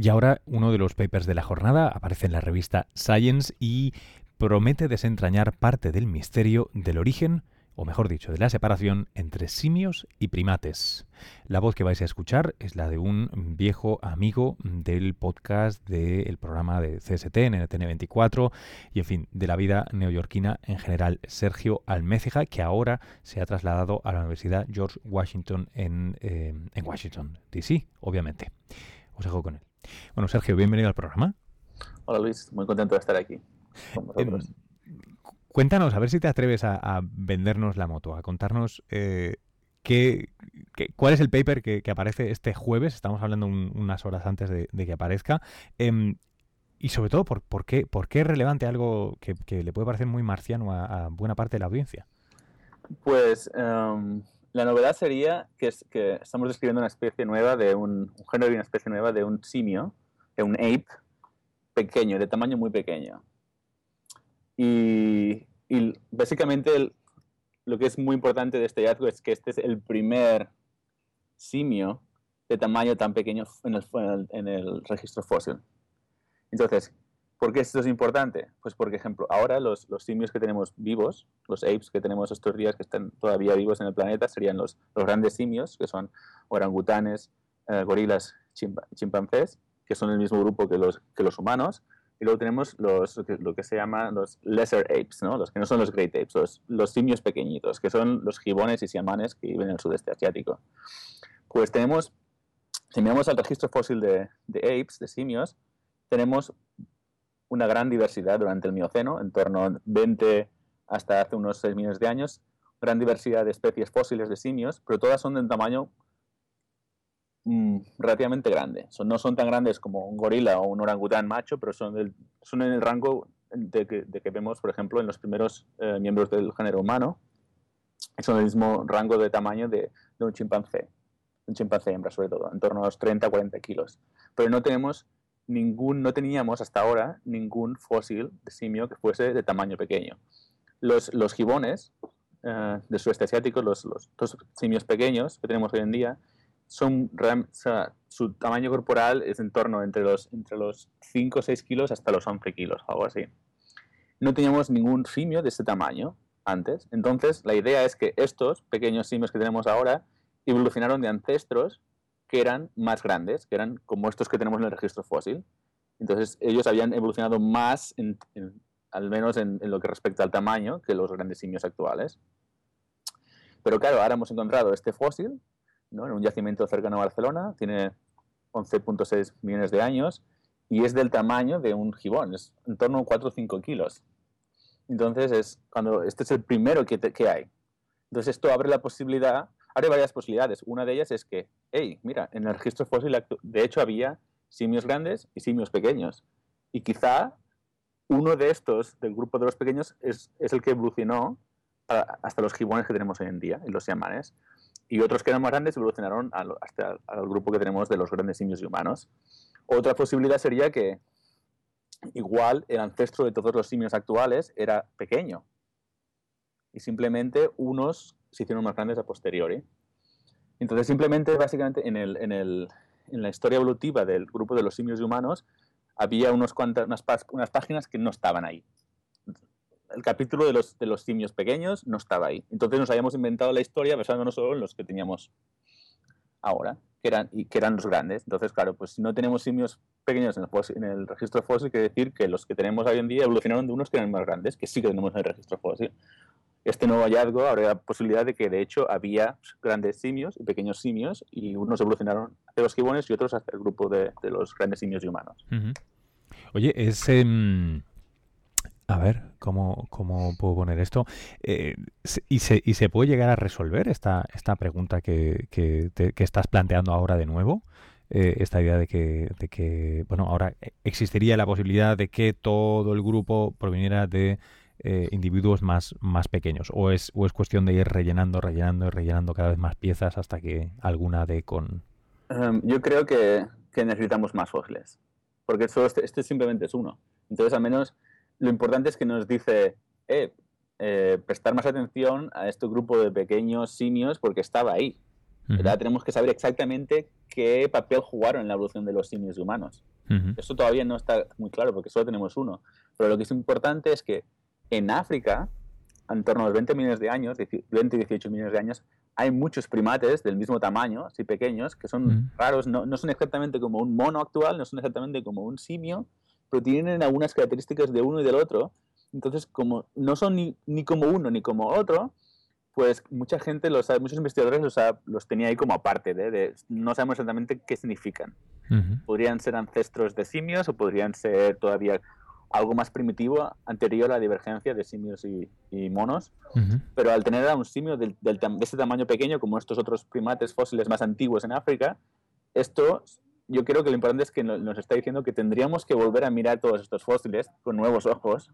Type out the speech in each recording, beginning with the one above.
Y ahora uno de los papers de la jornada aparece en la revista Science y promete desentrañar parte del misterio del origen o mejor dicho, de la separación entre simios y primates. La voz que vais a escuchar es la de un viejo amigo del podcast del programa de CST, en NTN24, y en fin, de la vida neoyorquina en general, Sergio Almécija, que ahora se ha trasladado a la Universidad George Washington en, eh, Washington, D.C., obviamente. Os dejo con él. Bueno, Sergio, bienvenido al programa. Hola Luis, muy contento de estar aquí con vosotros. Cuéntanos, a ver si te atreves a, vendernos la moto, a contarnos eh, qué, cuál es el paper que, aparece este jueves, estamos hablando unas horas antes de, que aparezca, em, y sobre todo, por, por, qué, ¿por qué es relevante algo que, le puede parecer muy marciano a, buena parte de la audiencia? Pues em, la novedad sería que, es, que estamos describiendo una especie nueva de un, género y una especie nueva de un simio, de un ape pequeño, de tamaño muy pequeño. Y, básicamente lo que es muy importante de este hallazgo es que este es el primer simio de tamaño tan pequeño en el, registro fósil. Entonces, ¿por qué esto es importante? Pues, por ejemplo, ahora los, simios que tenemos vivos, los apes que tenemos estos días que están todavía vivos en el planeta, serían los, grandes simios, que son orangutanes, eh, gorilas, chimpancés, que son el mismo grupo que los, que los humanos, y luego tenemos los, lo que se llama los lesser apes, ¿no? los que no son los great apes, los, simios pequeñitos, que son los gibones y siamanes que viven en el sudeste asiático. Pues tenemos, si miramos al registro fósil de, de apes, de simios, tenemos una gran diversidad durante el Mioceno, en torno a 20 hasta hace unos 6 millones de años, gran diversidad de especies fósiles de simios, pero todas son de un tamaño Mm, relativamente grande. no son tan grandes como un gorila o un orangután macho, pero son, son en el rango de que, vemos, por ejemplo, en los primeros eh, miembros del género humano. Son el mismo rango de tamaño de, un chimpancé, un chimpancé hembra sobre todo, en torno a los 30-40 kilos. Pero no tenemos ningún, no teníamos hasta ahora ningún fósil de simio que fuese de tamaño pequeño. Los, los gibones eh, del sudeste asiático, los, los, simios pequeños que tenemos hoy en día, son, su tamaño corporal es en torno entre los, entre los 5 o 6 kilos hasta los 11 kilos, algo así. No teníamos ningún simio de ese tamaño antes. Entonces, la idea es que estos pequeños simios que tenemos ahora evolucionaron de ancestros que eran más grandes, que eran como estos que tenemos en el registro fósil. Entonces, ellos habían evolucionado más, al menos en, en, lo que respecta al tamaño, que los grandes simios actuales. Pero claro, ahora hemos encontrado este fósil en un yacimiento cercano a Barcelona, tiene 11.6 millones de años y es del tamaño de un gibón, es en torno a 4 o 5 kilos. Entonces, es cuando este es el primero que, que hay. Entonces, esto abre la posibilidad, abre varias posibilidades. Una de ellas es que, hey, mira, en el registro fósil, de hecho, había simios grandes y simios pequeños. Y quizá uno de estos, del grupo de los pequeños, es, es el que evolucionó hasta los gibones que tenemos hoy en día y los yamanes y otros que eran más grandes evolucionaron hasta al grupo que tenemos de los grandes simios y humanos. Otra posibilidad sería que igual el ancestro de todos los simios actuales era pequeño y simplemente unos se hicieron más grandes a posteriori. Entonces simplemente, básicamente, en, el, en, el, en la historia evolutiva del grupo de los simios y humanos había unos cuantas, unas, unas páginas que no estaban ahí el capítulo de los, de los simios pequeños no estaba ahí. Entonces nos habíamos inventado la historia basándonos solo en los que teníamos ahora, que eran, y que eran los grandes. Entonces, claro, pues si no tenemos simios pequeños en el, en el registro fósil, quiere decir que los que tenemos hoy en día evolucionaron de unos que eran más grandes, que sí que tenemos en el registro fósil. Este nuevo hallazgo abre la posibilidad de que de hecho había grandes simios y pequeños simios y unos evolucionaron hacia los gibones y otros hacia el grupo de, los grandes simios y humanos. Oye, ese... A ver, ¿cómo, cómo puedo poner esto? Eh, y, se, ¿Y se puede llegar a resolver esta, esta pregunta que, que, estás planteando ahora de nuevo? Eh, esta idea de que, de que, bueno, ahora existiría la posibilidad de que todo el grupo proviniera de eh, individuos más, más pequeños? ¿O es, ¿O es cuestión de ir rellenando, rellenando y rellenando cada vez más piezas hasta que alguna dé con...? Em, yo creo que, que, necesitamos más fósiles, porque solo este, este simplemente es uno. Entonces, al menos lo importante es que nos dice, eh, eh, prestar más atención a este grupo de pequeños simios porque estaba ahí. Tenemos que saber exactamente qué papel jugaron en la evolución de los simios humanos. Eso todavía no está muy claro porque solo tenemos uno. Pero lo que es importante es que en África, en torno a los 20 millones de años, 20 y 18 millones de años, hay muchos primates del mismo tamaño, así pequeños, que son raros, no, no, son exactamente como un mono actual, no son exactamente como un simio, pero tienen algunas características de uno y del otro. Entonces, como no son ni, ni como uno ni como otro, pues mucha gente, los, muchos investigadores los, los tenía ahí como aparte, de, no sabemos exactamente qué significan. Podrían ser ancestros de simios o podrían ser todavía algo más primitivo anterior a la divergencia de simios y, monos, pero al tener a un simio de ese tamaño pequeño como estos otros primates fósiles más antiguos en África, esto yo creo que lo importante es que nos está diciendo que tendríamos que volver a mirar todos estos fósiles con nuevos ojos,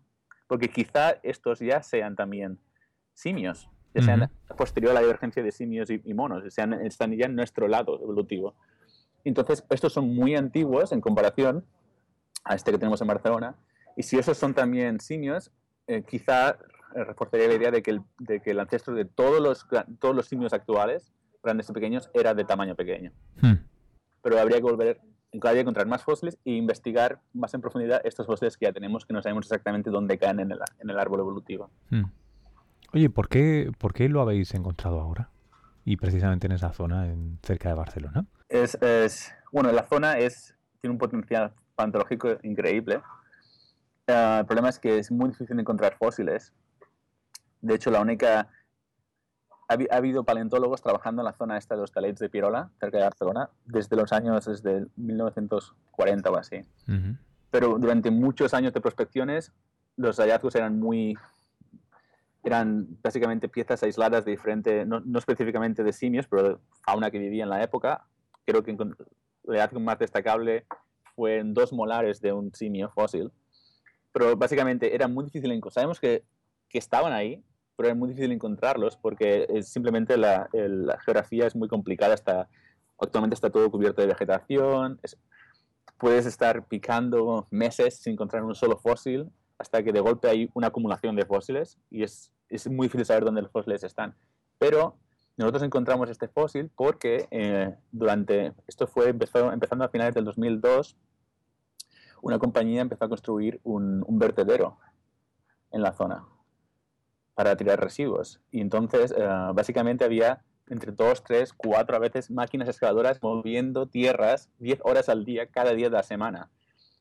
porque quizá estos ya sean también simios, ya sean posterior a la divergencia de simios y, monos, sean, están ya en nuestro lado evolutivo. Entonces, estos son muy antiguos en comparación a este que tenemos en Barcelona, y si esos son también simios, eh, quizá eh, reforzaría la idea de que, el, de que el ancestro de todos los, todos los simios actuales, grandes y pequeños, era de tamaño pequeño. Hmm. Pero habría que volver, habría que encontrar más fósiles e investigar más en profundidad estos fósiles que ya tenemos, que no sabemos exactamente dónde caen en el, en el árbol evolutivo. Hmm. Oye, ¿por qué, ¿por qué lo habéis encontrado ahora? Y precisamente en esa zona, en, cerca de Barcelona. Es, es, bueno, la zona es, tiene un potencial paleontológico increíble. Ah, el problema es que es muy difícil encontrar fósiles. De hecho, la única... Ha, habido paleontólogos trabajando en la zona esta de los Calets de Pirola, cerca de Barcelona, desde los años, desde 1940 o así. Pero durante muchos años de prospecciones, los hallazgos eran muy... Eran básicamente piezas aisladas de diferente, no, específicamente de simios, pero de fauna que vivía en la época. Creo que el hallazgo más destacable fue en dos molares de un simio fósil, pero básicamente era muy difícil encontrar. Sabemos que, que, estaban ahí, pero era muy difícil encontrarlos porque es, simplemente la, la, geografía es muy complicada. Está, actualmente está todo cubierto de vegetación. puedes estar picando meses sin encontrar un solo fósil hasta que de golpe hay una acumulación de fósiles y es, es muy difícil saber dónde los fósiles están. Pero nosotros encontramos este fósil porque eh, durante, esto fue empezando a finales del 2002, una compañía empezó a construir un, vertedero en la zona para tirar residuos. Y entonces, eh, básicamente había entre dos, tres, cuatro a veces máquinas excavadoras moviendo tierras 10 horas al día, cada día de la semana.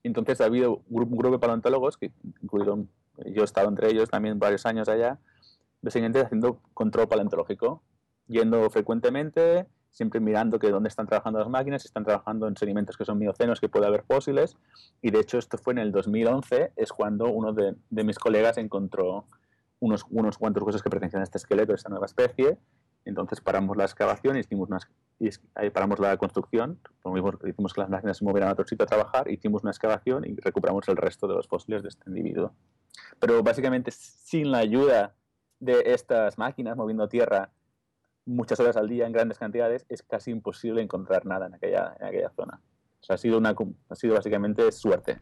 Entonces ha habido un grupo de paleontólogos, que incluido yo he estado entre ellos también varios años allá, básicamente haciendo control paleontológico, yendo frecuentemente, siempre mirando que dónde están trabajando las máquinas, si están trabajando en sedimentos que son miocenos, que puede haber fósiles. Y de hecho esto fue en el 2011, es cuando uno de, mis colegas encontró unos, unos cuantos huesos que pertenecían a este esqueleto, a esta nueva especie. Entonces paramos la excavación y, hicimos y ahí paramos la construcción, hicimos que las máquinas se movieran a otro sitio a trabajar, hicimos una excavación y recuperamos el resto de los fósiles de este individuo. Pero básicamente sin la ayuda de estas máquinas moviendo tierra muchas horas al día en grandes cantidades, es casi imposible encontrar nada en aquella, en aquella zona. O sea, ha sido, una, ha sido básicamente suerte.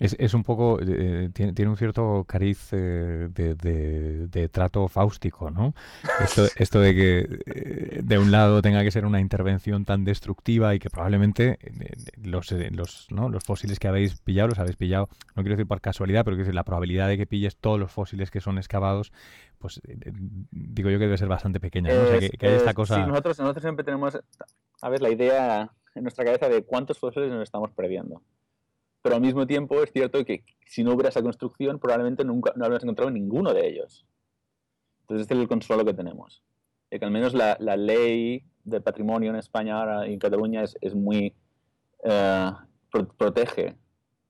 Es, es un poco, eh, tiene, tiene, un cierto cariz eh, de, de, trato fáustico, ¿no? Esto, esto de que eh, de un lado tenga que ser una intervención tan destructiva y que probablemente los, los, ¿no? los fósiles que habéis pillado, los habéis pillado, no quiero decir por casualidad, pero quiero decir, la probabilidad de que pilles todos los fósiles que son excavados, pues digo yo que debe ser bastante pequeña, ¿no? o sea, que, hay esta cosa... Sí, nosotros, nosotros siempre tenemos, a ver, la idea en nuestra cabeza de cuántos fósiles nos estamos perdiendo pero al mismo tiempo es cierto que si no hubiera esa construcción probablemente nunca no habríamos encontrado ninguno de ellos. Entonces este es el consuelo que tenemos. De que al menos la, la ley de patrimonio en España ahora y en Cataluña es, es muy... Eh, protege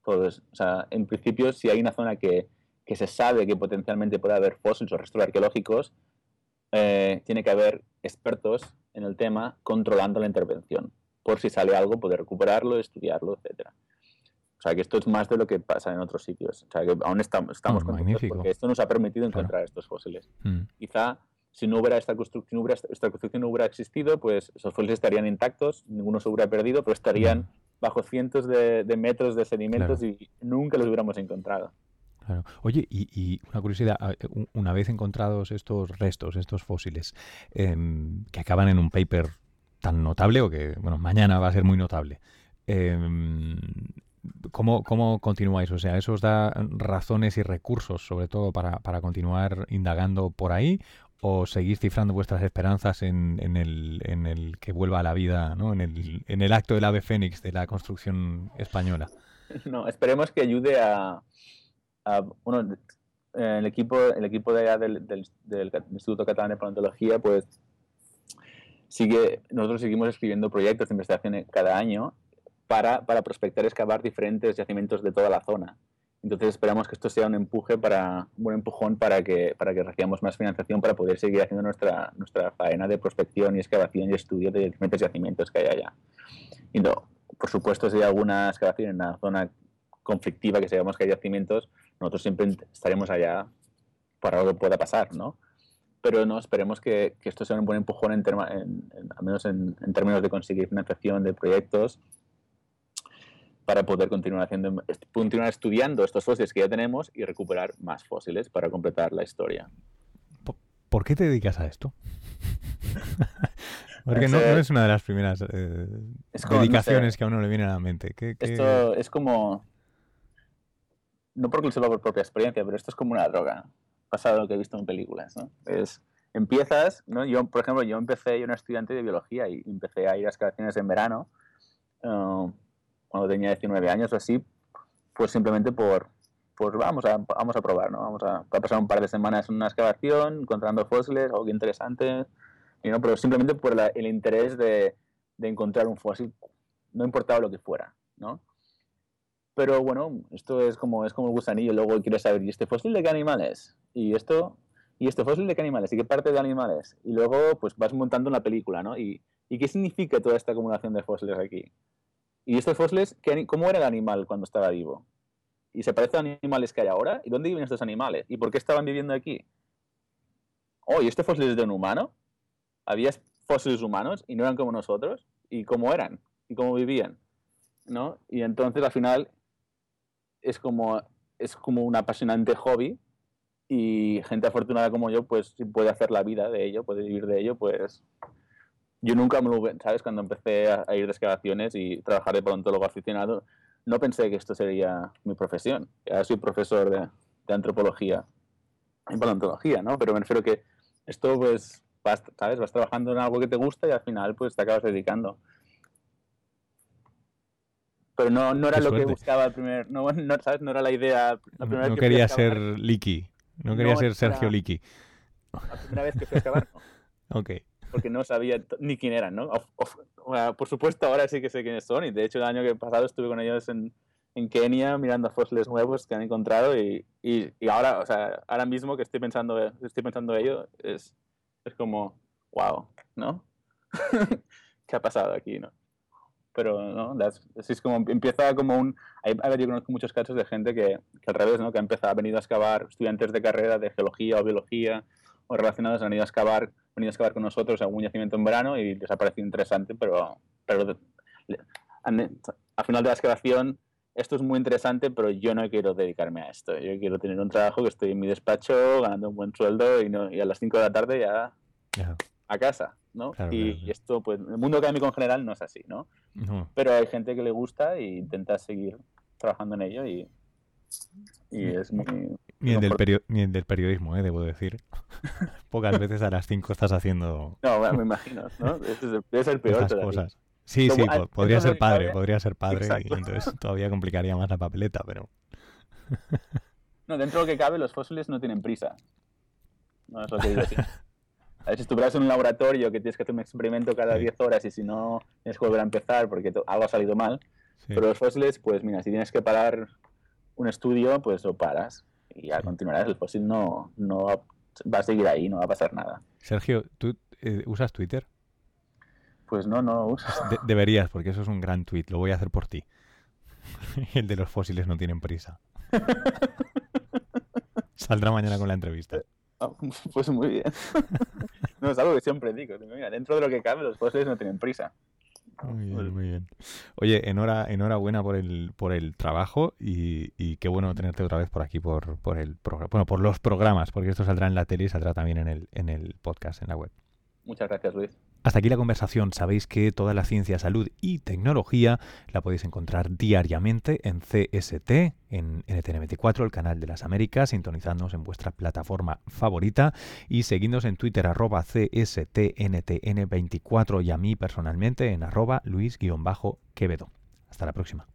todo eso. O sea, en principio si hay una zona que, que, se sabe que potencialmente puede haber fósiles o restos arqueológicos, eh, tiene que haber expertos en el tema controlando la intervención. Por si sale algo, poder recuperarlo, estudiarlo, etcétera. O sea, que esto es más de lo que pasa en otros sitios. O sea, que aún estamos, estamos oh, porque esto nos ha permitido encontrar estos fósiles. Mm. Quizá si no hubiera esta construcción, hubiera, esta construcción no hubiera existido, pues esos fósiles estarían intactos, ninguno se hubiera perdido, pero estarían mm. bajo cientos de, metros de sedimentos y nunca los hubiéramos encontrado. Claro. Oye, y, una curiosidad, una vez encontrados estos restos, estos fósiles, em, que acaban en un paper tan notable o que, bueno, mañana va a ser muy notable. Em, ¿cómo, ¿Cómo continuáis? O sea, ¿eso os da razones y recursos, sobre todo, para, para continuar indagando por ahí? ¿O seguís cifrando vuestras esperanzas en, en, el, en el que vuelva a la vida, ¿no? en, el, en el acto del ave fénix de la construcción española? No, esperemos que ayude a, a bueno, el equipo, el equipo de, del, del, del, Instituto Catalán de Paleontología, pues sigue, nosotros seguimos escribiendo proyectos de investigación cada año para, para prospectar y excavar diferentes yacimientos de toda la zona. Entonces esperamos que esto sea un empuje para un buen empujón para que para que recibamos más financiación para poder seguir haciendo nuestra nuestra faena de prospección y excavación y estudio de diferentes yacimientos que hay allá. Y no, por supuesto, si hay alguna excavación en una zona conflictiva que sabemos que hay yacimientos, nosotros siempre estaremos allá para lo que pueda pasar, ¿no? Pero no esperemos que, que esto sea un buen empujón en, terma, en, en al menos en, en términos de conseguir financiación de proyectos para poder continuar, haciendo, continuar estudiando estos fósiles que ya tenemos y recuperar más fósiles para completar la historia. ¿Por qué te dedicas a esto? Porque no, no, es una de las primeras eh, como, dedicaciones no sé, que a uno le viene a la mente. ¿Qué, qué... Esto es como... No porque lo sepa por propia experiencia, pero esto es como una droga, basado en lo que he visto en películas. ¿no? Es, empiezas, ¿no? yo, por ejemplo, yo empecé, yo era estudiante de biología y empecé a ir a excavaciones en verano. Uh, cuando tenía 19 años o así, pues simplemente por, pues vamos a, vamos a probar, ¿no? Vamos a, a pasar un par de semanas en una excavación, encontrando fósiles, algo interesante, y no, pero simplemente por la, el interés de, de, encontrar un fósil, no importaba lo que fuera, ¿no? Pero bueno, esto es como, es como el gusanillo, luego quieres saber, ¿y este fósil de qué animal es? Y esto, ¿y este fósil de qué animales? ¿Y qué parte de animales? Y luego pues vas montando una película, ¿no? ¿Y, ¿y qué significa toda esta acumulación de fósiles aquí? ¿Y estos fósiles, cómo era el animal cuando estaba vivo? ¿Y se parece a animales que hay ahora? ¿Y dónde viven estos animales? ¿Y por qué estaban viviendo aquí? Oh, ¿y este fósil es de un humano? ¿Había fósiles humanos y no eran como nosotros? ¿Y cómo eran? ¿Y cómo vivían? ¿No? Y entonces al final es como, es como un apasionante hobby y gente afortunada como yo pues puede hacer la vida de ello, puede vivir de ello, pues yo nunca me lo, ¿sabes? Cuando empecé a, a ir de excavaciones y trabajar de paleontólogo aficionado, no pensé que esto sería mi profesión. Ya soy profesor de, de antropología y paleontología, ¿no? Pero me refiero que esto, pues, vas, ¿sabes? Vas trabajando en algo que te gusta y al final, pues, te acabas dedicando. Pero no, no era lo que buscaba el primer... No, no, ¿sabes? No era la idea... La primera no vez que quería ser Licky. No quería No, ser Sergio Licky. La primera vez que fui a excavar, no. Ok. Porque no sabía ni quién eran, ¿no? Of- of- sea, por supuesto, ahora sí que sé quiénes son, y de hecho el año que pasado estuve con ellos en, en Kenia mirando fósiles nuevos que han encontrado, y, y, y ahora, o sea, ahora mismo que estoy pensando, estoy pensando ello, es, es como, wow, ¿no? ¿Qué ha pasado aquí, no? Pero, ¿no? Así es como, empieza como un... A ver, yo conozco muchos casos de gente que, que al revés, ¿no? Que ha empezado, ha venido a excavar, estudiantes de carrera de geología o biología, relacionados han ido a excavar, han venido a excavar con nosotros algún yacimiento en verano y les ha parecido interesante, pero, pero al final de la excavación esto es muy interesante, pero yo no quiero dedicarme a esto. Yo quiero tener un trabajo que estoy en mi despacho ganando un buen sueldo y, no, y a las 5 de la tarde ya Ya. a casa, ¿no? Claro, y, claro, y esto, pues, el mundo académico en general no es así, ¿no? No. Pero hay gente que le gusta e intenta seguir trabajando en ello y, y es muy... Ni el, del por- perio- ni el del periodismo, eh, debo decir. Pocas veces a las 5 estás haciendo No, bueno, me imagino, ¿no? Es el- debe ser peor estas cosas. Sí, Lo sí, podría ser padre, cabe- podría ser padre Exacto. y entonces todavía complicaría más la papeleta, pero No, dentro de lo que cabe, los fósiles no tienen prisa. No es lo que digo así. A ver, si estuvieras en un laboratorio que tienes que hacer un experimento cada Sí. 10 horas y si no tienes que volver a empezar porque algo ha salido mal. sí. Pero los fósiles, pues mira, si tienes que parar un estudio, pues lo paras y ya continuarás. El fósil no, no va, va a seguir ahí, no va a pasar nada. Sergio, ¿tú eh, usas Twitter? Pues no, no uso. De- deberías, porque eso es un gran tweet. Lo voy a hacer por ti. El de los fósiles no tienen prisa. Saldrá mañana con la entrevista. Ah, Pues muy bien. No, es algo que siempre. Digo, Mira, dentro de lo que cabe, los fósiles no tienen prisa. Muy bien, muy bien. Oye, enhora, enhorabuena por el, por el trabajo y, y qué bueno tenerte otra vez por aquí por, por el. Bueno, por los programas, porque esto saldrá en la tele y saldrá también en el, en el podcast, en la web. Muchas gracias, Luis. Hasta aquí la conversación. Sabéis que toda la ciencia, salud y tecnología la podéis encontrar diariamente en CST, en NTN24, el canal de las Américas, sintonizándonos en vuestra plataforma favorita y seguidnos en Twitter arroba CSTNTN24 y a mí personalmente en arroba Luis-Quevedo. Hasta la próxima.